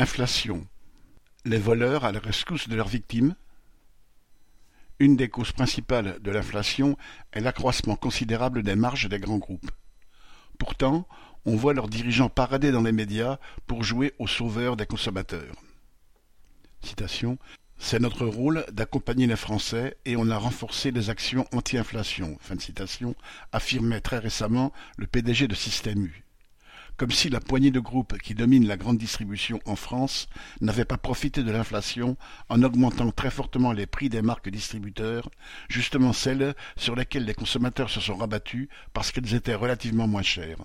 Inflation. Les voleurs à la rescousse de leurs victimes. Une des causes principales de l'inflation est l'accroissement considérable des marges des grands groupes. Pourtant, on voit leurs dirigeants parader dans les médias pour jouer aux sauveurs des consommateurs. C'est notre rôle d'accompagner les Français et on a renforcé les actions anti-inflation, affirmait très récemment le PDG de Système U. Comme si la poignée de groupes qui domine la grande distribution en France n'avait pas profité de l'inflation en augmentant très fortement les prix des marques distributeurs, justement celles sur lesquelles les consommateurs se sont rabattus parce qu'elles étaient relativement moins chères.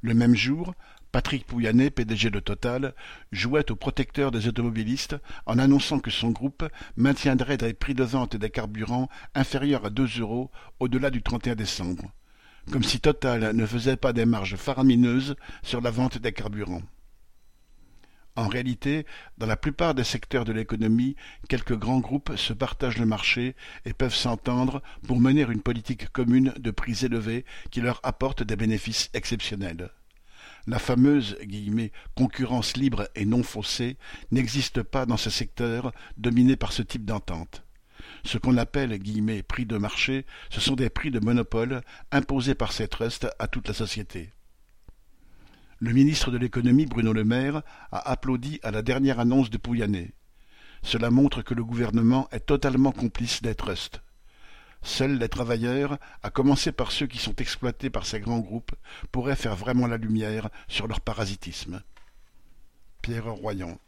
Le même jour, Patrick Pouyanné, PDG de Total, jouait au protecteur des automobilistes en annonçant que son groupe maintiendrait des prix de vente des carburants inférieurs à deux euros au-delà du 31 décembre. Comme si Total ne faisait pas des marges faramineuses sur la vente des carburants. En réalité, dans la plupart des secteurs de l'économie, quelques grands groupes se partagent le marché et peuvent s'entendre pour mener une politique commune de prix élevés qui leur apporte des bénéfices exceptionnels. La fameuse concurrence libre et non faussée n'existe pas dans ces secteurs dominés par ce type d'entente. Ce qu'on appelle prix de marché, ce sont des prix de monopole imposés par ces trusts à toute la société. Le ministre de l'économie Bruno Le Maire a applaudi à la dernière annonce de Pouyanné. Cela montre que le gouvernement est totalement complice des trusts. Seuls les travailleurs, à commencer par ceux qui sont exploités par ces grands groupes, pourraient faire vraiment la lumière sur leur parasitisme. Pierre Royan